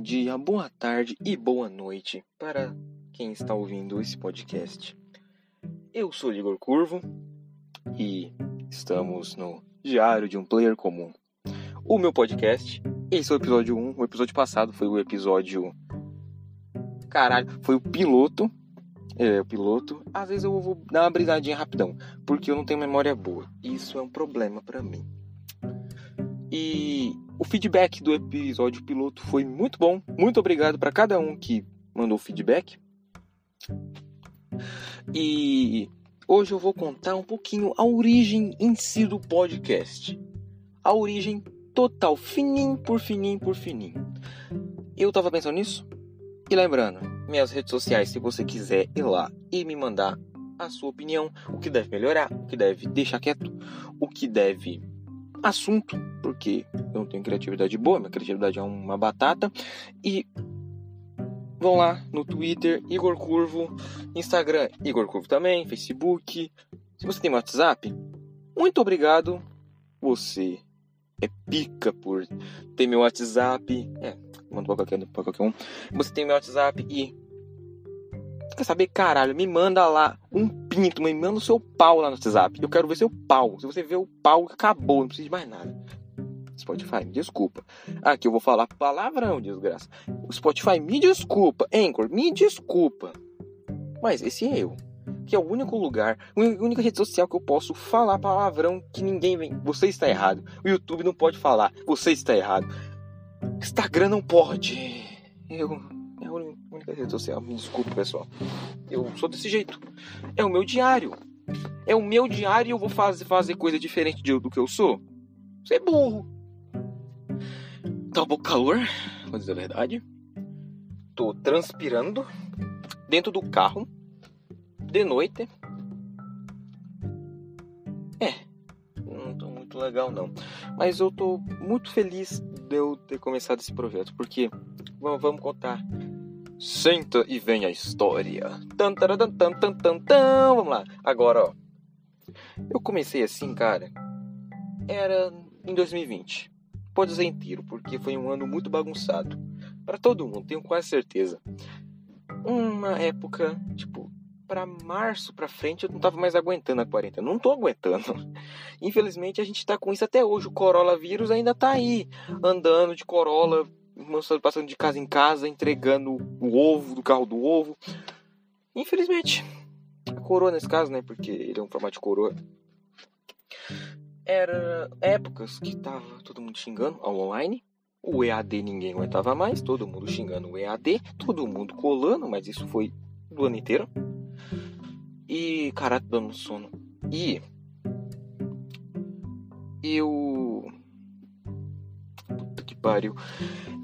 bom dia, boa tarde e boa noite para quem está ouvindo esse podcast. Eu sou Igor Curvo e estamos no Diário de um Player Comum. O meu podcast, esse é o episódio 1, o episódio passado foi o episódio. Caralho, foi o piloto. É, o piloto. Às vezes eu vou dar uma brisadinha rapidão, porque eu não tenho memória boa. Isso é um problema para mim. E o feedback do episódio piloto foi muito bom. Muito obrigado para cada um que mandou feedback. E hoje eu vou contar um pouquinho a origem em si do podcast. A origem total, fininho por fininho por fininho. Eu tava pensando nisso. E lembrando, minhas redes sociais, se você quiser ir lá e me mandar a sua opinião, o que deve melhorar, o que deve deixar quieto, o que deve assunto, porque eu não tenho criatividade boa, minha criatividade é uma batata. E vão lá no Twitter, Igor Curvo, Instagram, Igor Curvo também, Facebook. Se você tem WhatsApp, muito obrigado. Você é pica por ter meu WhatsApp. É, manda pra qualquer, pra qualquer um. Você tem meu WhatsApp e. Quer saber, caralho? Me manda lá um pinto, me manda o seu pau lá no WhatsApp. Eu quero ver seu pau. Se você ver o pau, acabou, não precisa de mais nada. Spotify, me desculpa. Aqui eu vou falar palavrão, desgraça. Spotify, me desculpa. Anchor, me desculpa. Mas esse é eu. Que é o único lugar, a única rede social que eu posso falar palavrão que ninguém vem. Você está errado. O YouTube não pode falar. Você está errado. Instagram não pode. Eu. É única rede social. Me desculpa, pessoal. Eu sou desse jeito. É o meu diário. É o meu diário e eu vou fazer, fazer coisa diferente do que eu sou. Você é burro. Tá um pouco calor, vou dizer a verdade. Tô transpirando dentro do carro de noite. É, não tô muito legal não. Mas eu tô muito feliz de eu ter começado esse projeto, porque vamos contar. Senta e vem a história. Tan, tan, tan, tan, tan, tan. Vamos lá. Agora, ó. Eu comecei assim, cara. Era em 2020 pode dizer inteiro, porque foi um ano muito bagunçado. Para todo mundo, tenho quase certeza. Uma época, tipo, para março para frente eu não tava mais aguentando a quarentena. Não tô aguentando. Infelizmente a gente tá com isso até hoje. O coronavírus ainda tá aí, andando de Corolla, passando de casa em casa, entregando o ovo do carro do ovo. Infelizmente. A coroa nesse caso, né? Porque ele é um formato de coroa era épocas que tava todo mundo xingando ao online. O EAD ninguém aguentava mais, todo mundo xingando o EAD, todo mundo colando, mas isso foi do ano inteiro. E caraca, dando sono. E eu pariu.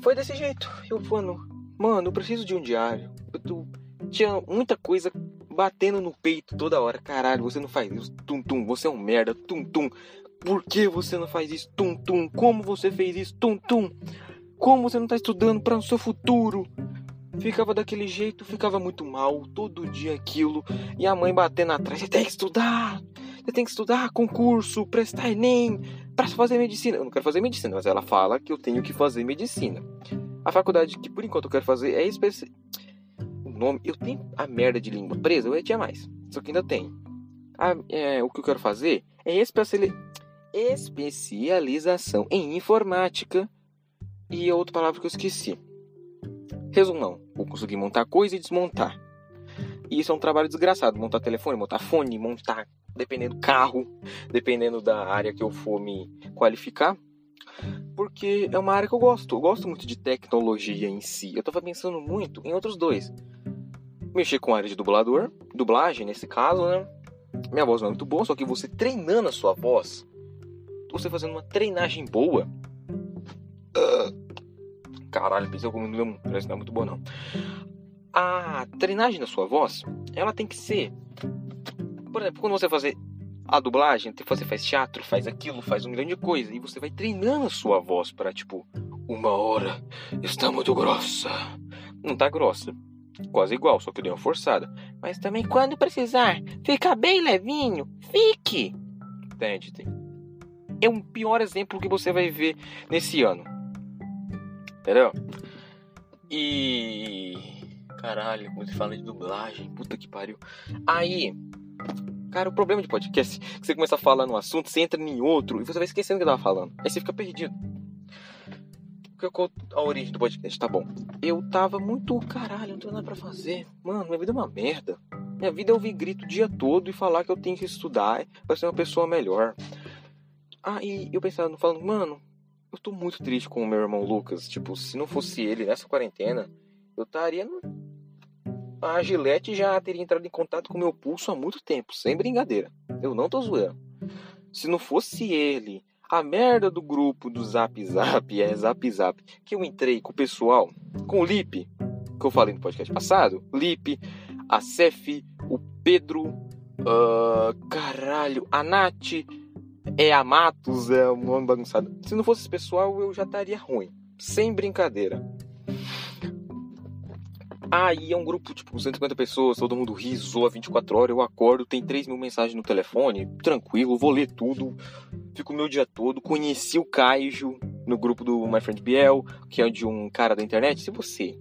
Foi desse jeito. Eu falando, mano, eu preciso de um diário. Eu tinha muita coisa batendo no peito toda hora. Caralho, você não faz isso. Tum tum, você é um merda. Tum tum. Por que você não faz isso? Tum, tum. Como você fez isso? Tum, tum. Como você não está estudando para o seu futuro? Ficava daquele jeito, ficava muito mal, todo dia aquilo. E a mãe batendo atrás: você tem que estudar, você tem que estudar concurso, prestar Enem, para fazer medicina. Eu não quero fazer medicina, mas ela fala que eu tenho que fazer medicina. A faculdade que por enquanto eu quero fazer é especi... O nome, eu tenho a merda de língua presa, eu tinha mais, só que ainda tem. É, o que eu quero fazer é especializar especialização em informática e outra palavra que eu esqueci. Resumão, vou conseguir montar coisa e desmontar. E isso é um trabalho desgraçado, montar telefone, montar fone, montar, dependendo do carro, dependendo da área que eu for me qualificar. Porque é uma área que eu gosto, eu gosto muito de tecnologia em si. Eu tava pensando muito em outros dois. Mexer com a área de dublador, dublagem nesse caso, né? Minha voz não é muito boa, só que você treinando a sua voz, você fazendo uma treinagem boa. Caralho, pensei não parece não é muito boa não. A treinagem da sua voz, ela tem que ser. Por exemplo, quando você fazer a dublagem, você faz teatro, faz aquilo, faz um milhão de coisas. E você vai treinando a sua voz para tipo, uma hora está muito grossa. Não tá grossa. Quase igual, só que deu uma forçada. Mas também quando precisar, fica bem levinho, fique. Entende? É um pior exemplo que você vai ver nesse ano. Entendeu? E. Caralho, como se fala de dublagem, puta que pariu. Aí. Cara, o problema de podcast é que você começa a falar num assunto, você entra em outro e você vai esquecendo o que tava falando. Aí você fica perdido. Qual a origem do podcast? Tá bom. Eu tava muito. Caralho, não tenho nada pra fazer. Mano, minha vida é uma merda. Minha vida é ouvir grito o dia todo e falar que eu tenho que estudar pra ser uma pessoa melhor. Aí eu pensando, falando, mano, eu tô muito triste com o meu irmão Lucas. Tipo, se não fosse ele nessa quarentena, eu estaria. A Gillette já teria entrado em contato com meu pulso há muito tempo, sem brincadeira. Eu não tô zoando. Se não fosse ele, a merda do grupo do Zap Zap, é Zap Zap, que eu entrei com o pessoal, com o Lipe, que eu falei no podcast passado, Lipe, a Cef, o Pedro, uh, caralho, a Nath, é a Matos, é um nome bagunçado. Se não fosse esse pessoal, eu já estaria ruim. Sem brincadeira. Aí é um grupo, tipo, 150 pessoas, todo mundo ri, zoa 24 horas, eu acordo, tem 3 mil mensagens no telefone, tranquilo, vou ler tudo, fico o meu dia todo. Conheci o Caijo no grupo do My Friend Biel, que é de um cara da internet. Se você,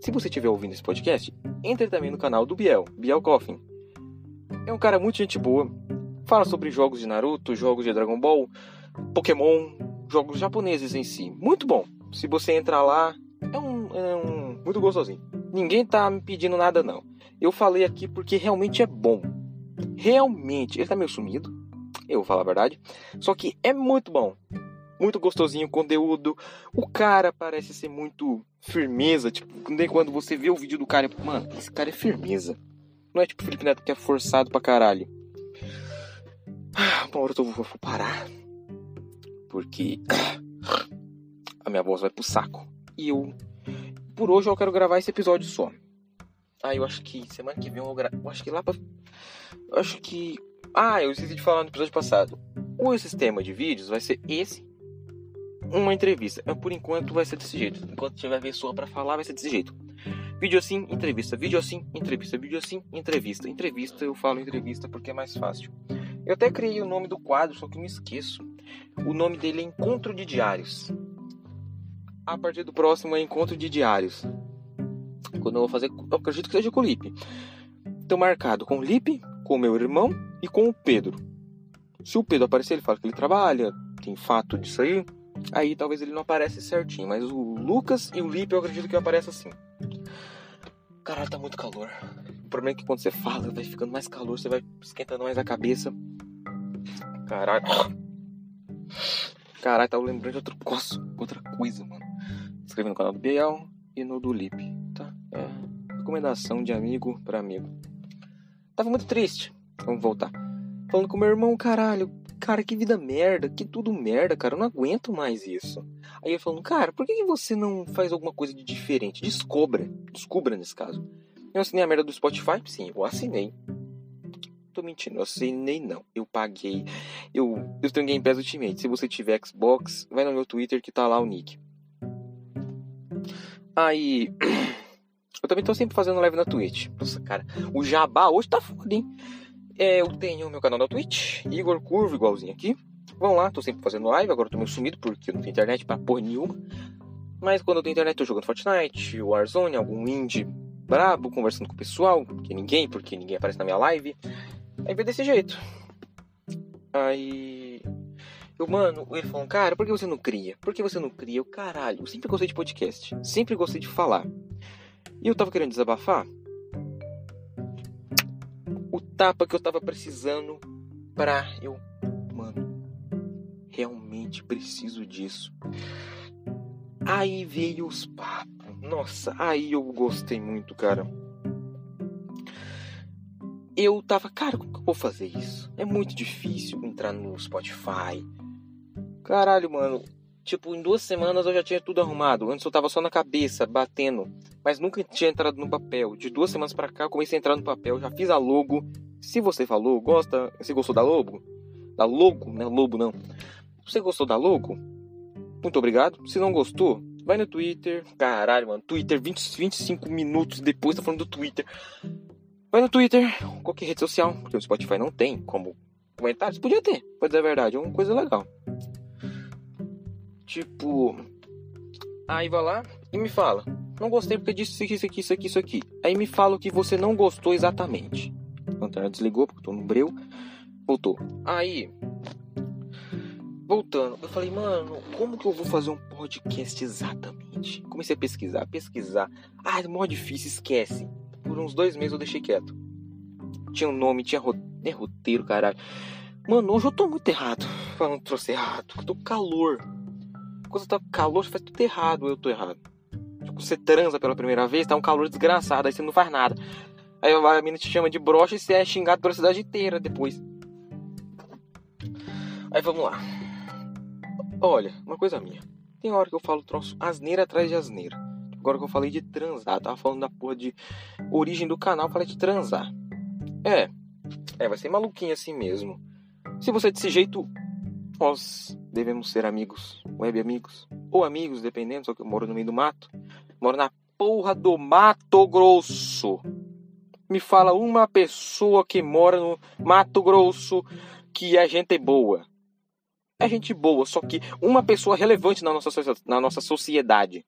se você estiver ouvindo esse podcast, entre também no canal do Biel, Biel Coffin. É um cara muito gente boa, fala sobre jogos de Naruto, jogos de Dragon Ball, Pokémon, jogos japoneses em si. Muito bom. Se você entrar lá, é um, é um muito gostosinho. Ninguém tá me pedindo nada, não. Eu falei aqui porque realmente é bom. Realmente. Ele tá meio sumido. Eu vou falar a verdade. Só que é muito bom. Muito gostosinho o conteúdo. O cara parece ser muito firmeza. Tipo, quando você vê o vídeo do cara, mano, esse cara é firmeza. Não é tipo o Felipe Neto que é forçado pra caralho. Uma hora eu vou parar. Porque a minha voz vai pro saco. E eu por hoje eu quero gravar esse episódio só. Ah, eu acho que semana que vem eu gravar. Eu acho que lá pra. Eu acho que. Ah, eu esqueci de falar no episódio passado. O sistema de vídeos vai ser esse. Uma entrevista. Por enquanto vai ser desse jeito. Enquanto tiver pessoa para falar, vai ser desse jeito. Vídeo assim, entrevista. Vídeo assim, entrevista. Vídeo assim, entrevista. Entrevista, eu falo entrevista porque é mais fácil. Eu até criei o nome do quadro, só que eu me esqueço. O nome dele é Encontro de Diários a partir do próximo encontro de diários. Quando eu vou fazer, eu acredito que seja com o Lipe. Estou marcado com o Lipe, com o meu irmão e com o Pedro. Se o Pedro aparecer, ele fala que ele trabalha, tem fato disso aí. Aí talvez ele não aparece certinho, mas o Lucas e o Lipe eu acredito que aparece assim. Caralho, tá muito calor. O problema é que quando você fala, vai ficando mais calor, você vai esquentando mais a cabeça. Caralho. Caralho, tava lembrando de outro outra coisa, mano inscreva no canal do Biel e no do Lip, tá? É recomendação de amigo para amigo. Tava muito triste. Vamos voltar. Falando com meu irmão, caralho, cara, que vida merda, que tudo merda, cara, eu não aguento mais isso. Aí eu falando, cara, por que você não faz alguma coisa de diferente? Descubra, descubra nesse caso. Eu assinei a merda do Spotify? Sim, eu assinei. Tô mentindo, eu assinei não. Eu paguei. Eu, eu tenho Game Pass Ultimate. Se você tiver Xbox, vai no meu Twitter que tá lá o nick. Aí. Eu também tô sempre fazendo live na Twitch. Nossa, cara, o jabá hoje tá foda, hein? É, eu tenho meu canal na Twitch, Igor Curvo, igualzinho aqui. Vão lá, tô sempre fazendo live, agora tô meio sumido porque eu não tenho internet pra porra nenhuma. Mas quando eu tenho internet, tô jogando Fortnite, Warzone, algum indie brabo, conversando com o pessoal, que ninguém, porque ninguém aparece na minha live. Aí vê desse jeito. Aí eu, mano, ele falou, cara, por que você não cria? Por que você não cria? Eu, caralho, eu sempre gostei de podcast. Sempre gostei de falar. E eu tava querendo desabafar. O tapa que eu tava precisando pra eu. Mano, realmente preciso disso. Aí veio os papos. Nossa, aí eu gostei muito, cara. Eu tava, cara, como que eu vou fazer isso? É muito difícil entrar no Spotify, Caralho, mano. Tipo, em duas semanas eu já tinha tudo arrumado. Antes eu tava só na cabeça, batendo. Mas nunca tinha entrado no papel. De duas semanas para cá eu comecei a entrar no papel. Já fiz a logo. Se você falou, gosta. Você gostou da logo? Da logo, né? Lobo não. Se você gostou da logo, muito obrigado. Se não gostou, vai no Twitter. Caralho, mano. Twitter, 20, 25 minutos depois tá falando do Twitter. Vai no Twitter, qualquer rede social. Porque o Spotify não tem como comentários. Podia ter, pra dizer a verdade. É uma coisa legal. Tipo, aí vai lá e me fala: não gostei porque disse isso aqui, isso aqui, isso aqui. Aí me fala o que você não gostou exatamente. A desligou porque eu tô no breu. Voltou. Aí, voltando, eu falei, mano, como que eu vou fazer um podcast exatamente? Comecei a pesquisar, pesquisar. Ah, é mó difícil, esquece. Por uns dois meses eu deixei quieto. Tinha um nome, tinha é roteiro, caralho. Mano, hoje eu tô muito errado. Falando trouxe errado. Eu tô calor. Quando tá calor, você faz tudo errado, eu tô errado. Tipo, você transa pela primeira vez, tá um calor desgraçado, aí você não faz nada. Aí a menina te chama de brocha e você é xingado pela cidade inteira depois. Aí vamos lá. Olha, uma coisa minha. Tem hora que eu falo troço asneira atrás de asneira. Agora que eu falei de transar, tava falando da porra de origem do canal, falei de transar. É, é, vai ser maluquinho assim mesmo. Se você é desse jeito, nós devemos ser amigos, web amigos, ou amigos, dependendo, só que eu moro no meio do mato. Moro na porra do Mato Grosso. Me fala uma pessoa que mora no Mato Grosso que é gente boa. É gente boa, só que uma pessoa relevante na nossa, na nossa sociedade.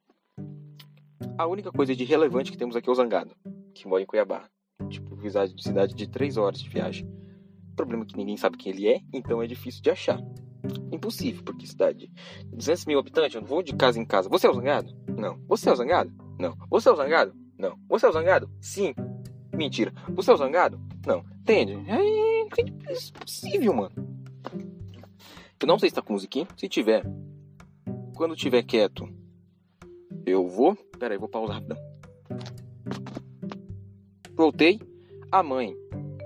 A única coisa de relevante que temos aqui é o Zangado, que mora em Cuiabá. Tipo, cidade de cidade de 3 horas de viagem. O problema é que ninguém sabe quem ele é, então é difícil de achar. Impossível, porque cidade de 200 mil habitantes, eu não vou de casa em casa. Você é o Zangado? Não. Você é o Zangado? Não. Você é o Zangado? Não. Você é o Zangado? Sim. Mentira. Você é o Zangado? Não. Entende? É, impossível, mano. Eu não sei se tá com musiquinha. Se tiver, quando tiver quieto, eu vou. Pera aí, vou pausar rapidão. Voltei. A mãe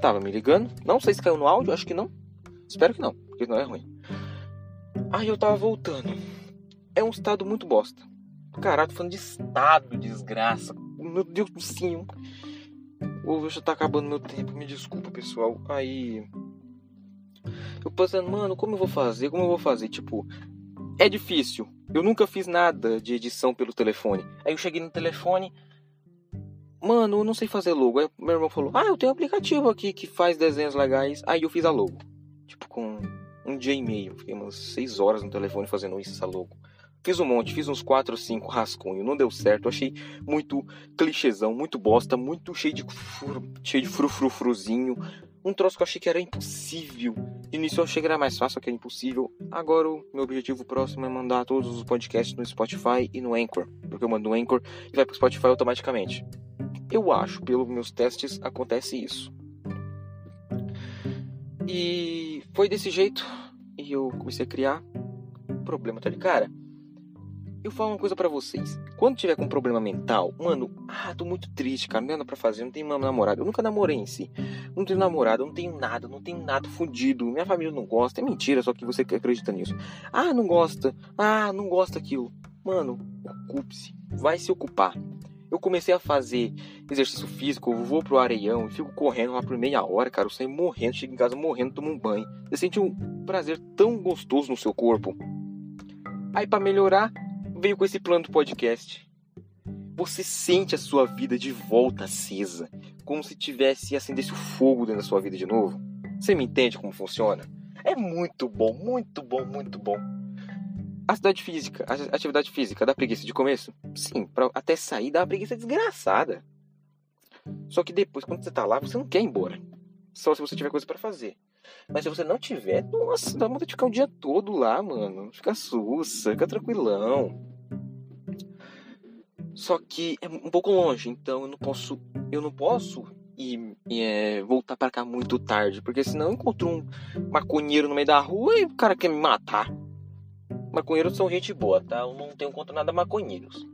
tava me ligando. Não sei se caiu no áudio, acho que não. Espero que não, porque não é ruim. Aí eu tava voltando. É um estado muito bosta. Caralho, tô falando de estado, desgraça. Meu Deus do céu. Ou já tá acabando meu tempo, me desculpa, pessoal. Aí. Eu pensando, mano, como eu vou fazer? Como eu vou fazer? Tipo, é difícil. Eu nunca fiz nada de edição pelo telefone. Aí eu cheguei no telefone. Mano, eu não sei fazer logo. Aí meu irmão falou: Ah, eu tenho um aplicativo aqui que faz desenhos legais. Aí eu fiz a logo. Tipo, com um dia e meio. Fiquei umas 6 horas no telefone fazendo isso, essa logo. Fiz um monte, fiz uns 4 ou 5 rascunhos, não deu certo. achei muito clichêzão, muito bosta, muito cheio de fru, cheio de frufrufruzinho. Um troço que eu achei que era impossível. De início eu achei que era mais fácil, que era impossível. Agora o meu objetivo próximo é mandar todos os podcasts no Spotify e no Anchor. Porque eu mando no Anchor e vai pro Spotify automaticamente. Eu acho, pelos meus testes, acontece isso. E foi desse jeito. E eu comecei a criar. Problema tá de cara eu falo uma coisa para vocês. Quando tiver com problema mental, mano, ah, tô muito triste, cara, não tem nada pra fazer, não tenho uma namorada. Eu nunca namorei em si. Não tenho namorada, não tenho nada, não tenho nada fudido. Minha família não gosta. É mentira, só que você acredita nisso. Ah, não gosta. Ah, não gosta aquilo. Mano, ocupe-se. Vai se ocupar. Eu comecei a fazer exercício físico, eu vou pro areião e fico correndo lá por meia hora, cara. Eu saio morrendo, chego em casa morrendo, tomo um banho. Você sente um prazer tão gostoso no seu corpo. Aí, para melhorar, veio com esse plano do podcast. Você sente a sua vida de volta acesa, como se tivesse acendesse o fogo dentro da sua vida de novo. Você me entende como funciona? É muito bom, muito bom, muito bom. A atividade física, a atividade física dá preguiça de começo? Sim, pra até sair dá uma preguiça desgraçada. Só que depois, quando você tá lá, você não quer ir embora. Só se você tiver coisa para fazer. Mas se você não tiver, nossa, dá vontade de ficar o dia todo lá, mano. Fica sussa, fica tranquilão. Só que é um pouco longe, então eu não posso, eu não posso ir, é, voltar para cá muito tarde, porque senão eu encontro um maconheiro no meio da rua e o cara quer me matar. Maconheiros são gente boa, tá? Eu não tenho contra nada maconheiros.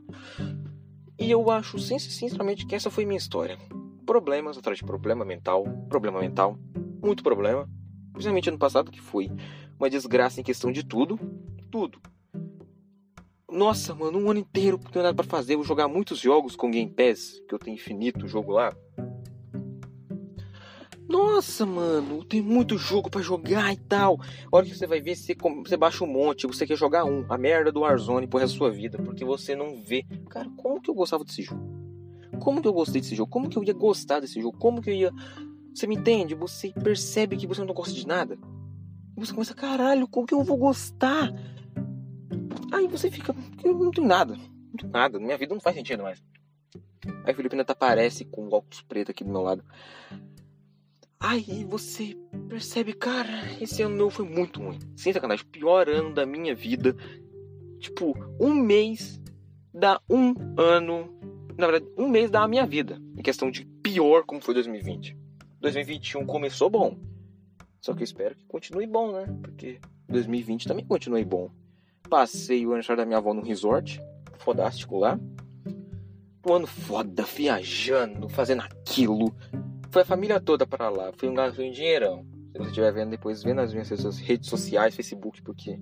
E eu acho, sinceramente, que essa foi minha história. Problemas atrás de problema mental, problema mental, muito problema. Principalmente ano passado, que foi uma desgraça em questão de tudo. Tudo. Nossa, mano, um ano inteiro não tenho nada pra fazer. vou jogar muitos jogos com Game Pass, que eu tenho infinito jogo lá. Nossa, mano, tem muito jogo para jogar e tal. A hora que você vai ver, você, você baixa um monte, você quer jogar um. A merda do Warzone por resto da sua vida, porque você não vê. Cara, como que eu gostava desse jogo? Como que eu gostei desse jogo? Como que eu ia gostar desse jogo? Como que eu ia. Você me entende? Você percebe que você não gosta de nada. E você começa, caralho, como que eu vou gostar? Aí você fica, eu não tenho nada, não tenho nada, minha vida não faz sentido mais. Aí a Filipina tá aparece com o óculos preto aqui do meu lado. Aí você percebe, cara, esse ano meu foi muito ruim. Sem sacanagem, pior ano da minha vida. Tipo, um mês dá um ano. Na verdade, um mês dá a minha vida. Em questão de pior como foi 2020. 2021 começou bom. Só que eu espero que continue bom, né? Porque 2020 também continue bom. Passei o aniversário da minha avó no resort. Fodástico lá. Um ano foda, viajando, fazendo aquilo. Foi a família toda para lá. Foi um gasto em dinheirão. Se você estiver vendo depois, vê nas minhas redes sociais, Facebook, porque.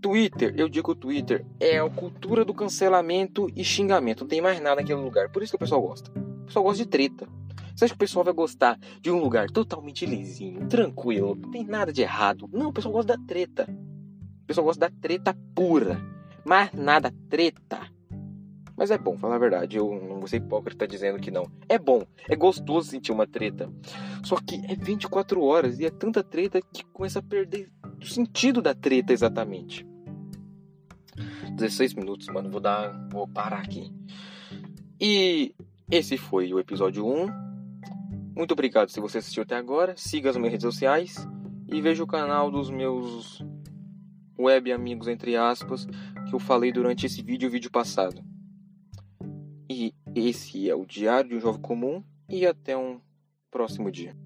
Twitter, eu digo Twitter é a cultura do cancelamento e xingamento. Não tem mais nada naquele lugar. Por isso que o pessoal gosta. O pessoal gosta de treta. Você acha que o pessoal vai gostar de um lugar totalmente lisinho, tranquilo, não tem nada de errado? Não, o pessoal gosta da treta. O pessoal gosta da treta pura. Mais nada, treta. Mas é bom, falar a verdade. Eu não vou ser hipócrita dizendo que não. É bom, é gostoso sentir uma treta. Só que é 24 horas e é tanta treta que começa a perder o sentido da treta exatamente. 16 minutos, mano. Vou dar. Vou parar aqui. E esse foi o episódio 1. Muito obrigado se você assistiu até agora. Siga as minhas redes sociais e veja o canal dos meus web amigos, entre aspas, que eu falei durante esse vídeo e vídeo passado. E esse é o Diário de um Jovem Comum e até um próximo dia.